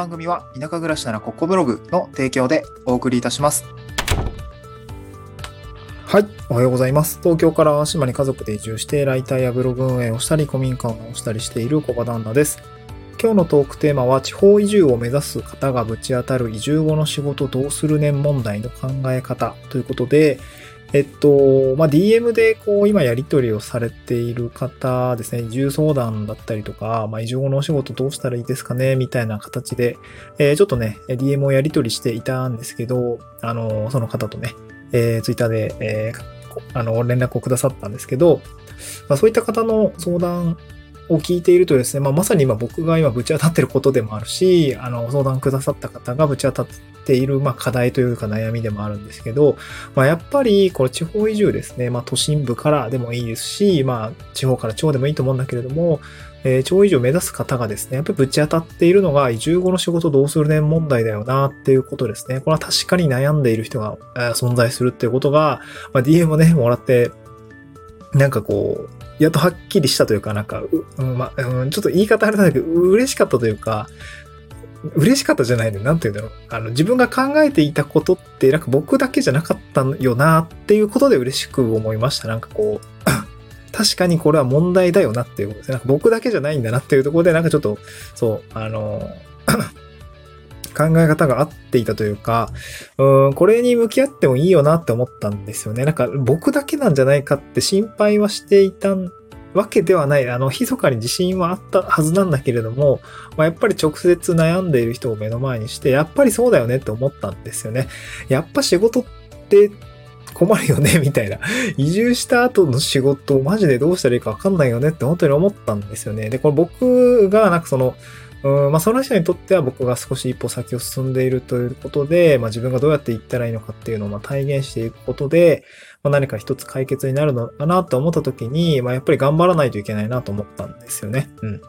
番組は田舎暮らしならここブログの提供でお送りいたします。はい。おはようございます。東京から島に家族で移住して、ライターやブログ運営をしたり、古民家を直したりしている小場旦那です。今日のトークテーマは、地方移住を目指す方がぶち当たる移住後の仕事どうする年問題の考え方ということで、えっと、まあ、DM でこう今やり取りをされている方ですね、移住相談だったりとか、まあ、移住のお仕事どうしたらいいですかね、みたいな形で、えーちょっとね、DM をやり取りしていたんですけど、あの、その方とね、えー、Twitter で、えーあの、連絡をくださったんですけど、まあ、そういった方の相談を聞いているとですね、まあ、まさに今僕が今ぶち当たってることでもあるし、あの、相談くださった方がぶち当たっている、まあ、課題というか悩みでもあるんですけど、まあ、やっぱり、これ地方移住ですね、まあ、都心部からでもいいですし、まあ、地方から地方でもいいと思うんだけれども、えー地方移住を目指す方がですね、やっぱりぶち当たっているのが移住後の仕事どうするね問題だよなっていうことですね。これは確かに悩んでいる人がえー存在するっていうことが、まあ、DM をね、もらって、なんかこう、やっとはっきりしたというか、なんか、うんまうん、ちょっと言い方あれなんだけど、嬉しかったというか、嬉しかったじゃないの、なんて言うんだろう。あの、自分が考えていたことって、なんか僕だけじゃなかったよなっていうことで嬉しく思いました。なんかこう、確かにこれは問題だよなっていうことですね。なんか僕だけじゃないんだなっていうところで、なんかちょっと、そう、あの、考え方が合っていたというか、うん、これに向き合ってもいいよなって思ったんですよね。なんか僕だけなんじゃないかって心配はしていたわけではない。あの、密かに自信はあったはずなんだけれども、まあ、やっぱり直接悩んでいる人を目の前にして、やっぱりそうだよねって思ったんですよね。やっぱ仕事って困るよね、みたいな。移住した後の仕事マジでどうしたらいいかわかんないよねって本当に思ったんですよね。で、これ僕がなんかその、うんまあ、その人にとっては僕が少し一歩先を進んでいるということで、まあ、自分がどうやって行ったらいいのかっていうのをまあ体現していくことで、まあ、何か一つ解決になるのかなと思った時に、まあ、やっぱり頑張らないといけないなと思ったんですよね。うん。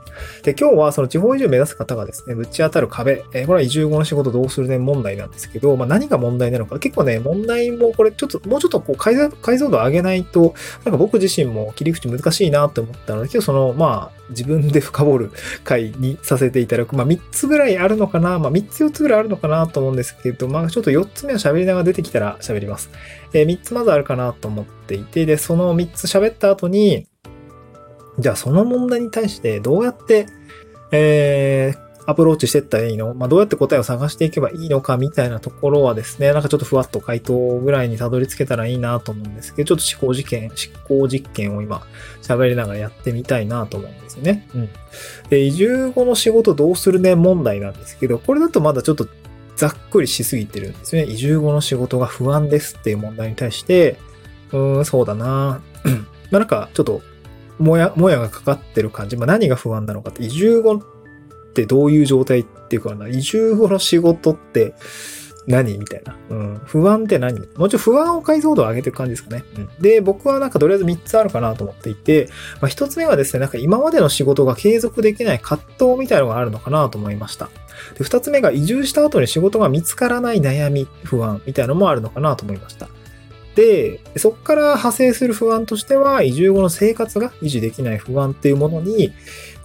で、今日はその地方移住を目指す方がですね、ぶち当たる壁、えーこれは移住後の仕事どうするね問題なんですけど、まあ、何が問題なのか、結構ね、問題もこれちょっと、もうちょっとこう解像解像度上げないと、なんか僕自身も切り口難しいなって思ったので、今日その、まあ、自分で深掘る回にさせていただく。まあ、3つぐらいあるのかなまあ、3つ4つぐらいあるのかなと思うんですけど、まあ、ちょっと4つ目は喋りながら出てきたら喋ります。えー、3つまずあるかなと思っていて、で、その3つ喋った後に、じゃあその問題に対してどうやって、えーアプローチしていったらいいの？まあ、どうやって答えを探していけばいいのかみたいなところはですね、なんかちょっとふわっと回答ぐらいにたどり着けたらいいなと思うんですけど、ちょっと思考実験、思考実験を今喋りながらやってみたいなと思うんですよね。うん。で、移住後の仕事どうするね？問題なんですけど、これだとまだちょっとざっくりしすぎてるんですね。移住後の仕事が不安ですっていう問題に対して、うーん、そうだな まあなんかちょっと、もや、もやがかかってる感じ。まあ何が不安なのかって、移住後ってどういう状態っていうかな、移住後の仕事って何みたいな。うん。不安って何？もうちょい不安を解像度を上げていく感じですかね。うん。で、僕はなんかとりあえず3つあるかなと思っていて、まあ1つ目はですね、なんか今までの仕事が継続できない葛藤みたいなのがあるのかなと思いました。で、2つ目が移住した後に仕事が見つからない悩み、不安みたいなのもあるのかなと思いました。で、そこから派生する不安としては、移住後の生活が維持できない不安っていうものに、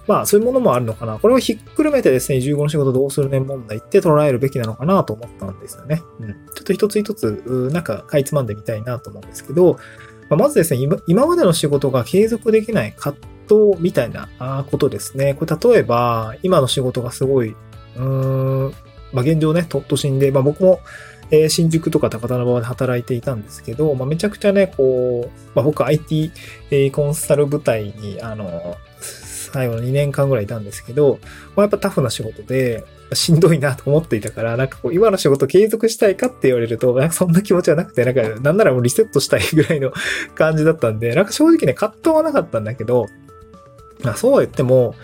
まあそういうものもあるのかな。これをひっくるめてですね、移住後の仕事どうするね問題って捉えるべきなのかなと思ったんですよね。うん。ちょっと一つ一つ、なんかかいつまんでみたいなと思うんですけど、まあまずですね、今今までの仕事が継続できない葛藤みたいなことですね。これ例えば、今の仕事がすごい、うーん、まあ現状ね、都都心で、まあ僕も、えー新宿とか高田馬場で働いていたんですけど、まあ、めちゃくちゃね、こう、まあ、僕 IT、えコンサル部隊に、あの、最後の2年間ぐらいいたんですけど、まあ、やっぱタフな仕事で、しんどいなと思っていたから、なんかこう、今の仕事継続したいかって言われると、なんかそんな気持ちはなくて、なんか、なんならもうリセットしたいぐらいの 感じだったんで、なんか正直ね、葛藤はなかったんだけど、まあ、そうは言っても、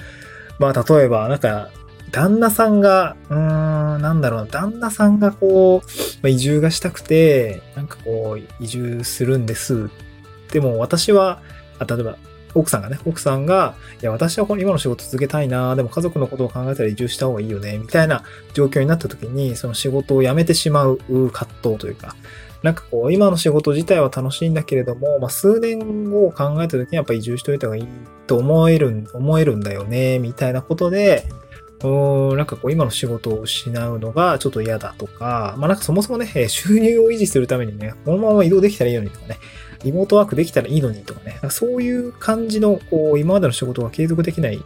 まあ、例えば、なんか、旦那さんが、うーん、なんだろうな、旦那さんがこう、まあ、移住がしたくて、なんかこう、移住するんです。でも私は、あ例えば、奥さんがね、奥さんが、いや、私はこの今の仕事続けたいな、でも家族のことを考えたら移住した方がいいよね、みたいな状況になった時に、その仕事を辞めてしまう葛藤というか、なんかこう、今の仕事自体は楽しいんだけれども、まあ、数年後を考えた時にやっぱ移住しといた方がいいと思える、思えるんだよね、みたいなことで、うーん、なんかこう今の仕事を失うのがちょっと嫌だとか、まあなんかそもそもね、収入を維持するためにね、このまま移動できたらいいのにとかね、リモートワークできたらいいのにとかね、そういう感じの、こう、今までの仕事が継続できない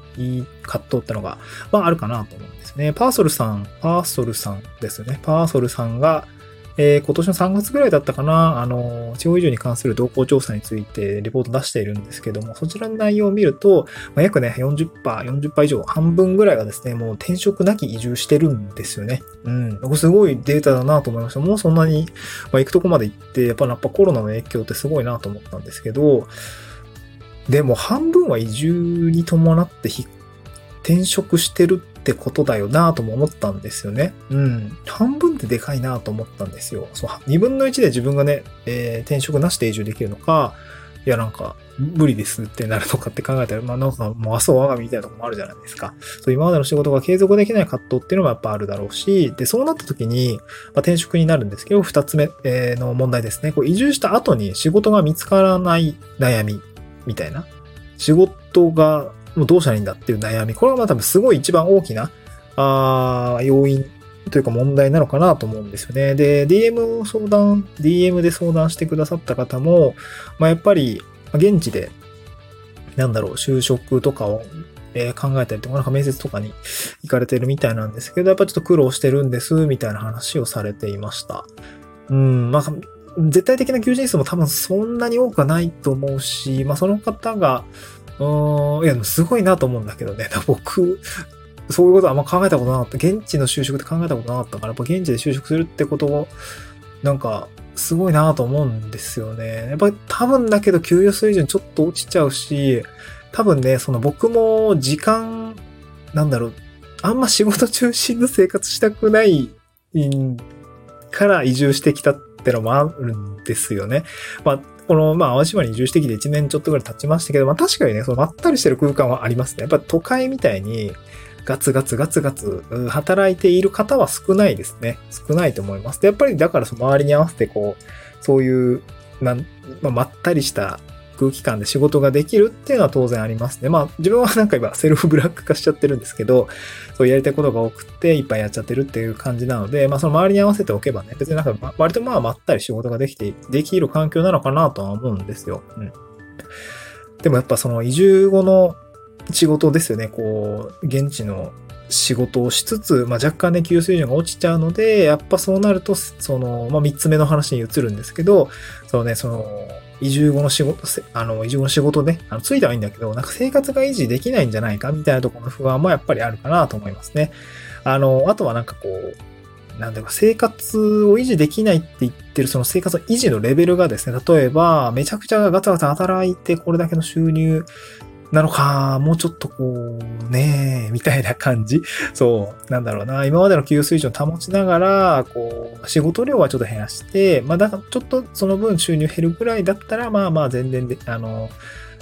葛藤ってのが、まああるかなと思うんですね。パーソルさん、パーソルさんですよね。パーソルさんが、えー今年の3月ぐらいだったかな、あの、地方移住に関する動向調査についてレポート出しているんですけども、そちらの内容を見ると、まあ、約ね、40%、40%以上、半分ぐらいがですね、もう転職なき移住してるんですよね。うん。すごいデータだなと思いました。もうそんなに、まあ、行くとこまで行って、やっぱやっぱコロナの影響ってすごいなと思ったんですけど、でも半分は移住に伴ってひ転職してるってことだよなとも思ったんですよね。うん。半分ってでかいなと思ったんですよ。そう、2分の1で自分がね、えー転職なしで移住できるのか、いやなんか、無理ですってなるのかって考えたら、まあなんかもう明日我が身みたいなとこもあるじゃないですか。そう、今までの仕事が継続できない葛藤っていうのもやっぱあるだろうし、で、そうなった時に、まあ、転職になるんですけど、二つ目、えーの問題ですね。こう移住した後に仕事が見つからない悩み、みたいな。仕事がもうどうしたらいいんだっていう悩み。これがまあ多分すごい一番大きな、あ要因というか問題なのかなと思うんですよね。で、DM を相談、DM で相談してくださった方も、まあ、やっぱり、現地で、なんだろう、就職とかを、え考えたりとか、なんか面接とかに行かれてるみたいなんですけど、やっぱちょっと苦労してるんです、みたいな話をされていました。うん、まあ、絶対的な求人数も多分そんなに多くはないと思うし、まあ、その方が、うん、いや、すごいなと思うんだけどね。僕、そういうことあんま考えたことなかった。現地の就職って考えたことなかったから、やっぱ現地で就職するってことを、なんか、すごいなと思うんですよね。やっぱり多分だけど給与水準ちょっと落ちちゃうし、多分ね、その僕も時間、なんだろう、あんま仕事中心の生活したくないから移住してきたってのもあるんですよね。まあ、この、まあ、淡島に移住してきて1年ちょっとぐらい経ちましたけど、まあ確かにね、そのまったりしてる空間はありますね。やっぱ都会みたいに、ガツガツガツガツ働いている方は少ないですね。少ないと思います。でやっぱりだからその周りに合わせてこう、そういう、なんまあ、まったりした空気感で仕事ができるっていうのは当然ありますね。まあ自分はなんか今セルフブラック化しちゃってるんですけど、そうやりたいことが多くていっぱいやっちゃってるっていう感じなので、まあその周りに合わせておけばね、別になんか割とまあまったり仕事ができて、できる環境なのかなとは思うんですよ。うん。でもやっぱその移住後の仕事ですよね。こう、現地の仕事をしつつ、まあ、若干ね、給水準が落ちちゃうので、やっぱそうなると、その、まあ、三つ目の話に移るんですけど、そのね、その、移住後の仕事、あの、移住後の仕事ね、あの、ついてはいいんだけど、なんか生活が維持できないんじゃないか、みたいなところの不安もやっぱりあるかなと思いますね。あの、あとはなんかこう、なんだろう、生活を維持できないって言ってる、その生活の維持のレベルがですね、例えば、めちゃくちゃガツガツ働いて、これだけの収入なのか、もうちょっとこう、ねえ、みたいな感じ。そう、なんだろうな、今までの給水準を保ちながら、こう、仕事量はちょっと減らして、まあ、だちょっとその分収入減るぐらいだったら、まあまあ全然で、あの、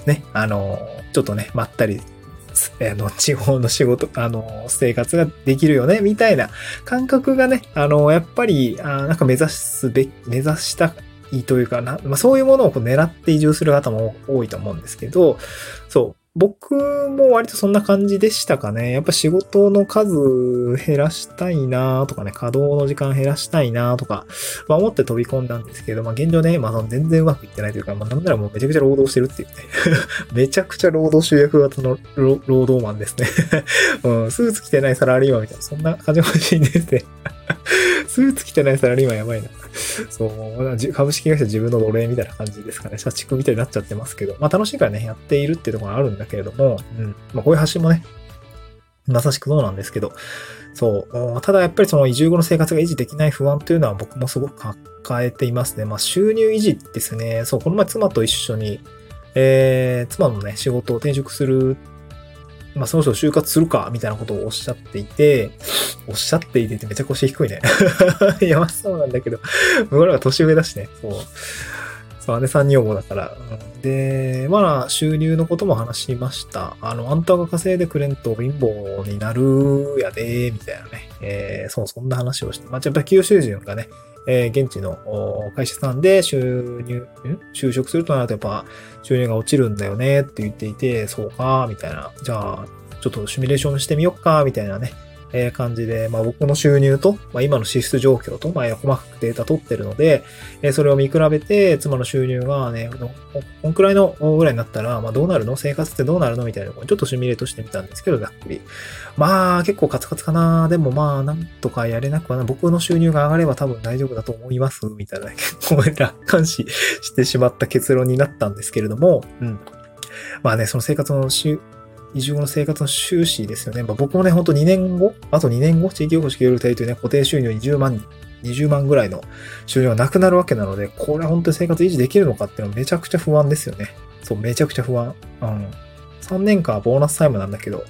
ね、あの、ちょっとね、まったり、あの、地方の仕事、あの、生活ができるよね、みたいな感覚がね、あの、やっぱり、あなんか目指すべ、目指したいというかな、まあ、そういうものをこう狙って移住する方も多いと思うんですけど、そう。僕も割とそんな感じでしたかね。やっぱ仕事の数減らしたいなとかね、稼働の時間減らしたいなとか、まあ思って飛び込んだんですけど、まあ現状ね、まあ全然うまくいってないというか、まあなんならもうめちゃくちゃ労働してるっていうね。めちゃくちゃ労働集約型の労働マンですね。うん、スーツ着てないサラリーマンみたいな、そんな感じ欲しいんですね。スーツ着てないサラリーマンやばいな。そう、株式会社自分の奴隷みたいな感じですかね。社畜みたいになっちゃってますけど、まあ楽しいからね、やっているっていうところがあるんだけれども、うん。まあこういう発信もね、まさしくそうなんですけど、そう。ただやっぱりその移住後の生活が維持できない不安というのは僕もすごく抱えていますね。まあ収入維持ですね。そう、この前妻と一緒に、えー、妻のね、仕事を転職する、まあそろそろ就活するか、みたいなことをおっしゃっていて、おっしゃっていてってめちゃ腰低いね。や、ばそうなんだけど、僕らが年上だしね。そう。そう、姉さん女房だから。で、まあ、収入のことも話しました。あの、あんたが稼いでくれんと貧乏になるやで、みたいなね。えーそう、そんな話をして。まあ、やっぱり給与水準がね、えー現地の会社さんで収入、ん？就職するとなるとやっぱ収入が落ちるんだよねって言っていて、そうか、みたいな。じゃあ、ちょっとシミュレーションしてみよっか、みたいなね、えー感じで、まあ僕の収入と、まあ今の支出状況と、まあ細かくデータ取ってるので、えそれを見比べて、妻の収入がね、ここんくらいのぐらいになったら、まあどうなるの？生活ってどうなるの？みたいなのをちょっとシミュレートしてみたんですけど、ざっくり。まあ結構カツカツかな。でもまあなんとかやれなくはな。僕の収入が上がれば多分大丈夫だと思います。みたいな、結構楽観視してしまった結論になったんですけれども、うん。まあね、その生活のし移住後の生活の収支ですよね。まあ、僕もね、ほんと2年後、あと2年後、地域おこし協力隊というね、固定収入20万人、20万ぐらいの収入がなくなるわけなので、これは本当に生活維持できるのかっていうのはめちゃくちゃ不安ですよね。そう、めちゃくちゃ不安。うん。3年間はボーナスタイムなんだけど、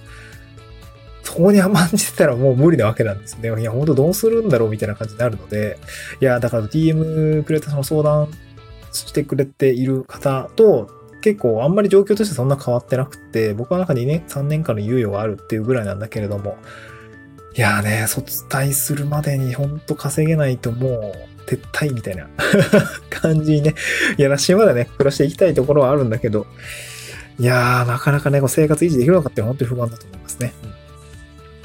そこに甘んじてたらもう無理なわけなんですね。いや、ほんとどうするんだろうみたいな感じになるので、いや、だから DM くれたその相談してくれている方と、結構あんまり状況としてそんな変わってなくて、僕はなんか2年、3年間の猶予があるっていうぐらいなんだけれども、いやーね、卒退するまでにほんと稼げないともう撤退みたいな 感じにね、いやらしいまでね、暮らしていきたいところはあるんだけど、いやー、なかなかね、こう生活維持できるのかって本当に不安だと思いますね。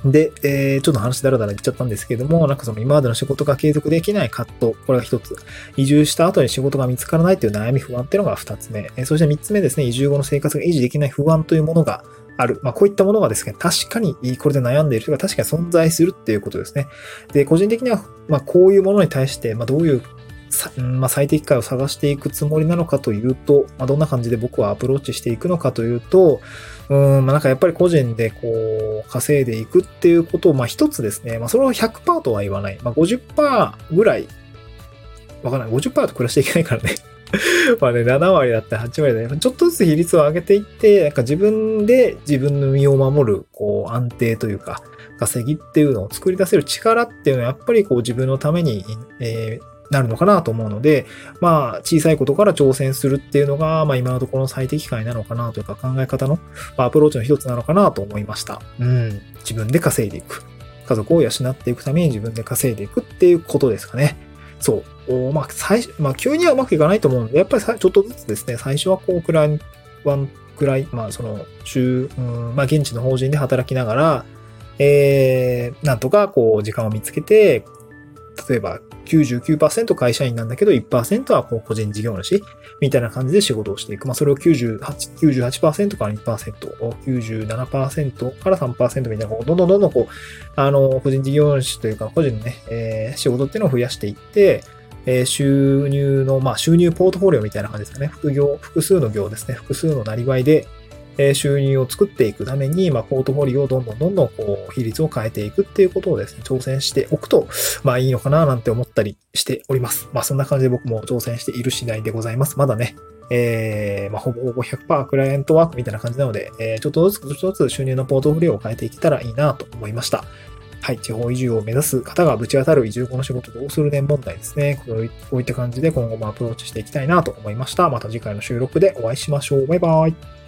で、えー、ちょっと話だらだら言っちゃったんですけども、なんかその今までの仕事が継続できない葛藤、これが一つ。移住した後に仕事が見つからないという悩み不安っていうのが二つ目。えーそして三つ目ですね、移住後の生活が維持できない不安というものがある。まあこういったものがですね、確かにこれで悩んでいる人が確かに存在するっていうことですね。で、個人的には、まあこういうものに対して、まあどういうまあ、最適解を探していくつもりなのかというと、まあ、どんな感じで僕はアプローチしていくのかというと、うん、まあ、なんかやっぱり個人でこう、稼いでいくっていうことを、まあ一つですね、まあそれを100%とは言わない。まあ50%ぐらい、わかんない。50%と暮らしていけないからね。まあね、7割だったり8割だったり、ちょっとずつ比率を上げていって、なんか自分で自分の身を守る、こう、安定というか、稼ぎっていうのを作り出せる力っていうのは、やっぱりこう自分のために、えーなるのかなと思うので、まあ、小さいことから挑戦するっていうのが、まあ今のところの最適解なのかなというか考え方の、まあ、アプローチの一つなのかなと思いました。うん。自分で稼いでいく。家族を養っていくために自分で稼いでいくっていうことですかね。そう。まあ、最初、まあ、急にはうまくいかないと思うので、やっぱりちょっとずつですね、最初はこう、クライワンくらい、まあ、その、週、うん、まあ、現地の法人で働きながら、えー、なんとかこう、時間を見つけて、例えば99%会社員なんだけど、1%はこう個人事業主みたいな感じで仕事をしていく。まあ、それを98、98%から2%、97%から3%みたいな、こうどんどんどんどんこう、あの、個人事業主というか、個人のね、えー仕事っていうのを増やしていって、えー収入の、まあ、収入ポートフォリオみたいな感じですかね。副業、複数の業ですね。複数のなりわいで、え収入を作っていくために、まあ、ポートフォリオをどんどんどんどん、こう、比率を変えていくっていうことをですね、挑戦しておくと、まあ、いいのかななんて思ったりしております。まあ、そんな感じで僕も挑戦している次第でございます。まだね、えー、まあ、ほぼほぼ100%クライアントワークみたいな感じなので、えーちょっとずつ、ちょっとずつ収入のポートフォリオを変えていけたらいいなと思いました。はい、地方移住を目指す方がぶち当たる移住後の仕事どうするね問題ですね。こういった感じで今後もアプローチしていきたいなと思いました。また次回の収録でお会いしましょう。バイバイ。